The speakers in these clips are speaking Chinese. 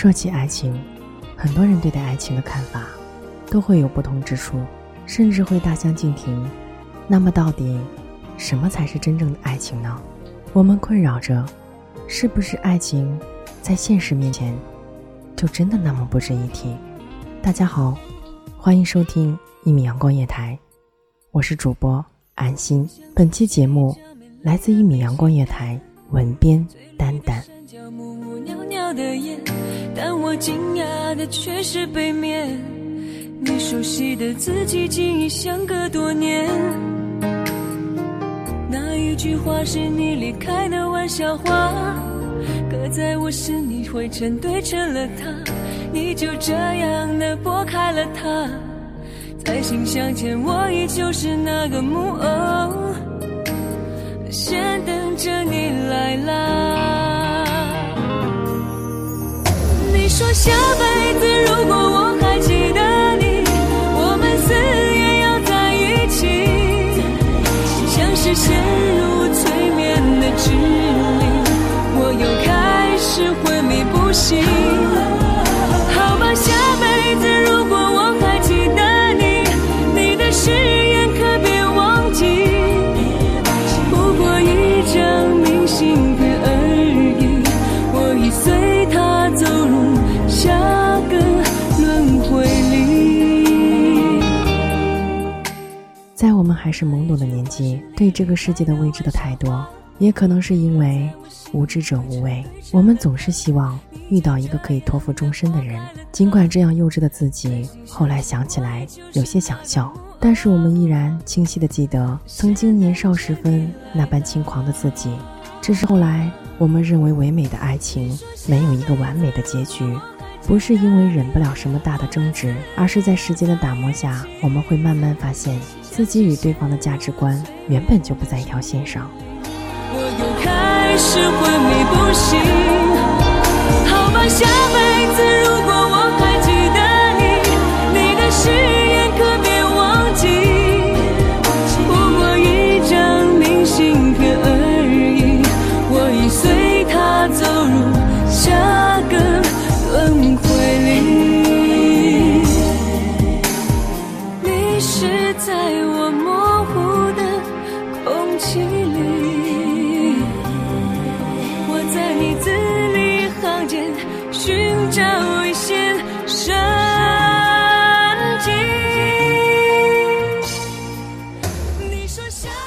说起爱情，很多人对待爱情的看法都会有不同之处，甚至会大相径庭。那么，到底什么才是真正的爱情呢？我们困扰着，是不是爱情在现实面前就真的那么不值一提？大家好，欢迎收听一米阳光夜台，我是主播安心。本期节目来自一米阳光夜台文编丹丹。的烟，但我惊讶的却是背面。你熟悉的字迹，竟已相隔多年。那一句话是你离开的玩笑话，搁在我心里灰尘堆成了塔，你就这样的拨开了它。再心相见，我依旧是那个木偶，先等着你来啦。下辈子如果我还记得你我们死也要在一起。像是陷入催眠的指令我又开始昏迷不醒。在我们还是懵懂的年纪，对这个世界的未知的太多，也可能是因为无知者无畏，我们总是希望遇到一个可以托付终身的人。尽管这样幼稚的自己，后来想起来有些想笑，但是我们依然清晰的记得曾经年少时分那般轻狂的自己。只是后来我们认为唯美的爱情没有一个完美的结局。不是因为忍不了什么大的争执，而是在时间的打磨下，我们会慢慢发现自己与对方的价值观原本就不在一条线上。我又开始昏迷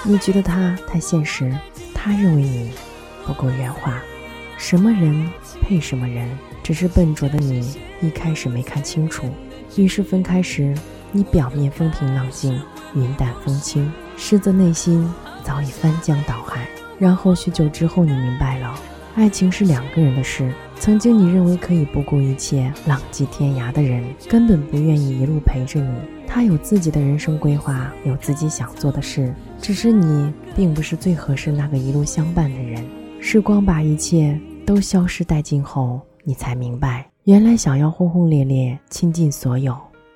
你觉得他太现实，他认为你不够圆滑。什么人配什么人，只是笨拙的你一开始没看清楚，于是分开时，你表面风平浪静、云淡风轻，实则内心早已翻江倒海。然后许久之后，你明白了，爱情是两个人的事。曾经你认为可以不顾一切浪迹天涯的人，根本不愿意一路陪着你。他有自己的人生规划，有自己想做的事，只是你并不是最合适那个一路相伴的人。时光把一切都消失殆尽后，你才明白，原来想要轰轰烈烈倾尽所有，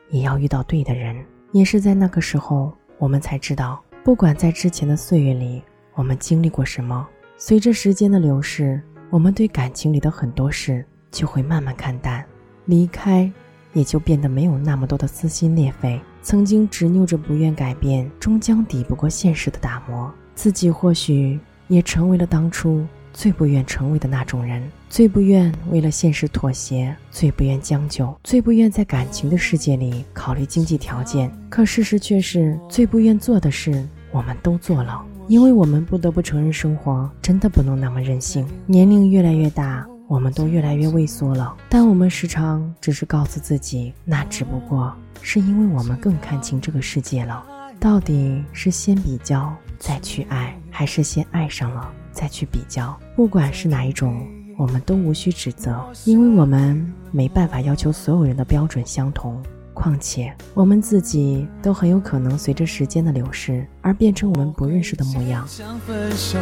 也要遇到对的人。也是在那个时候，我们才知道，不管在之前的岁月里，我们经历过什么，随着时间的流逝，我们对感情里的很多事就会慢慢看淡，离开。也就变得没有那么多的撕心裂肺。曾经执拗着不愿改变，终将抵不过现实的打磨。自己或许也成为了当初最不愿成为的那种人，最不愿为了现实妥协，最不愿将就，最不愿在感情的世界里考虑经济条件。可事实却是，最不愿做的事，我们都做了。因为我们不得不承认，生活真的不能那么任性。年龄越来越大。我们都越来越畏缩了，但我们时常只是告诉自己，那只不过是因为我们更看清这个世界了。到底是先比较再去爱，还是先爱上了再去比较？不管是哪一种，我们都无需指责，因为我们没办法要求所有人的标准相同。况且，我们自己都很有可能随着时间的流逝而变成我们不认识的模样。想分手，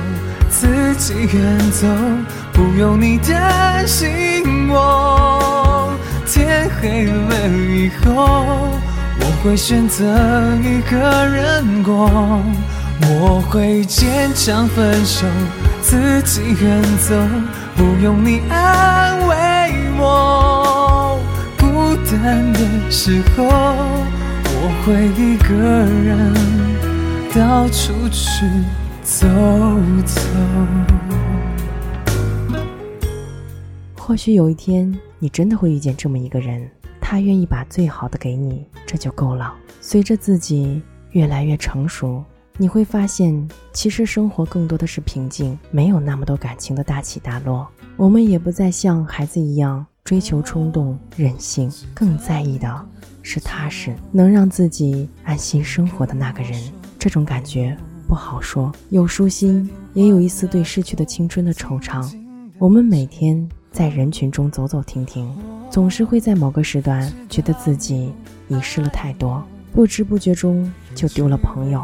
自己远走，不用你担心我。天黑了以后，我会选择一个人过。我会坚强分手，自己远走，不用你安慰。单的时候，我会一个人到处去走走。或许有一天，你真的会遇见这么一个人，他愿意把最好的给你，这就够了。随着自己越来越成熟，你会发现，其实生活更多的是平静，没有那么多感情的大起大落。我们也不再像孩子一样。追求冲动、任性，更在意的是踏实，能让自己安心生活的那个人。这种感觉不好说，有舒心，也有一丝对逝去的青春的惆怅。我们每天在人群中走走停停，总是会在某个时段觉得自己遗失了太多，不知不觉中就丢了朋友、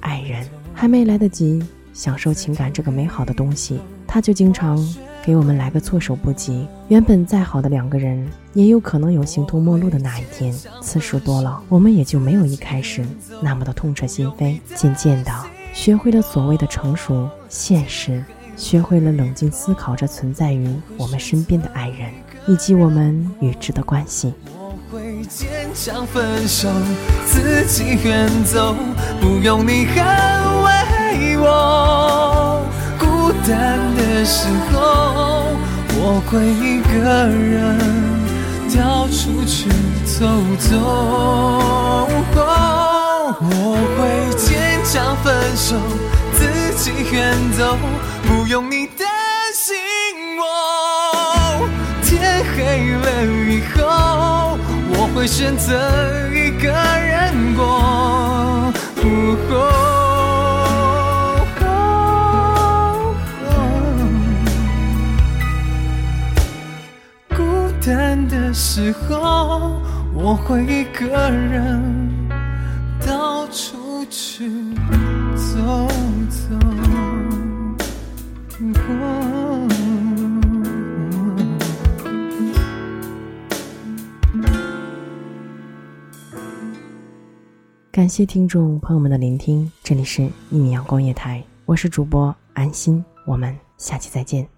爱人，还没来得及享受情感这个美好的东西，他就经常。给我们来个措手不及，原本再好的两个人，也有可能有形同陌路的那一天。次数多了，我们也就没有一开始那么的痛彻心扉。渐渐的，学会了所谓的成熟、现实，学会了冷静思考着存在于我们身边的爱人，以及我们与之的关系。我会坚强分手，自己远走，不用你安慰我。孤单的时候，我会一个人到处去走走。我会坚强分手，自己远走，不用你担心我。天黑了以后，我会选择一个人过。时候，我会一个人到处去走走。感谢听众朋友们的聆听，这里是《一米阳光夜台》，我是主播安心，我们下期再见。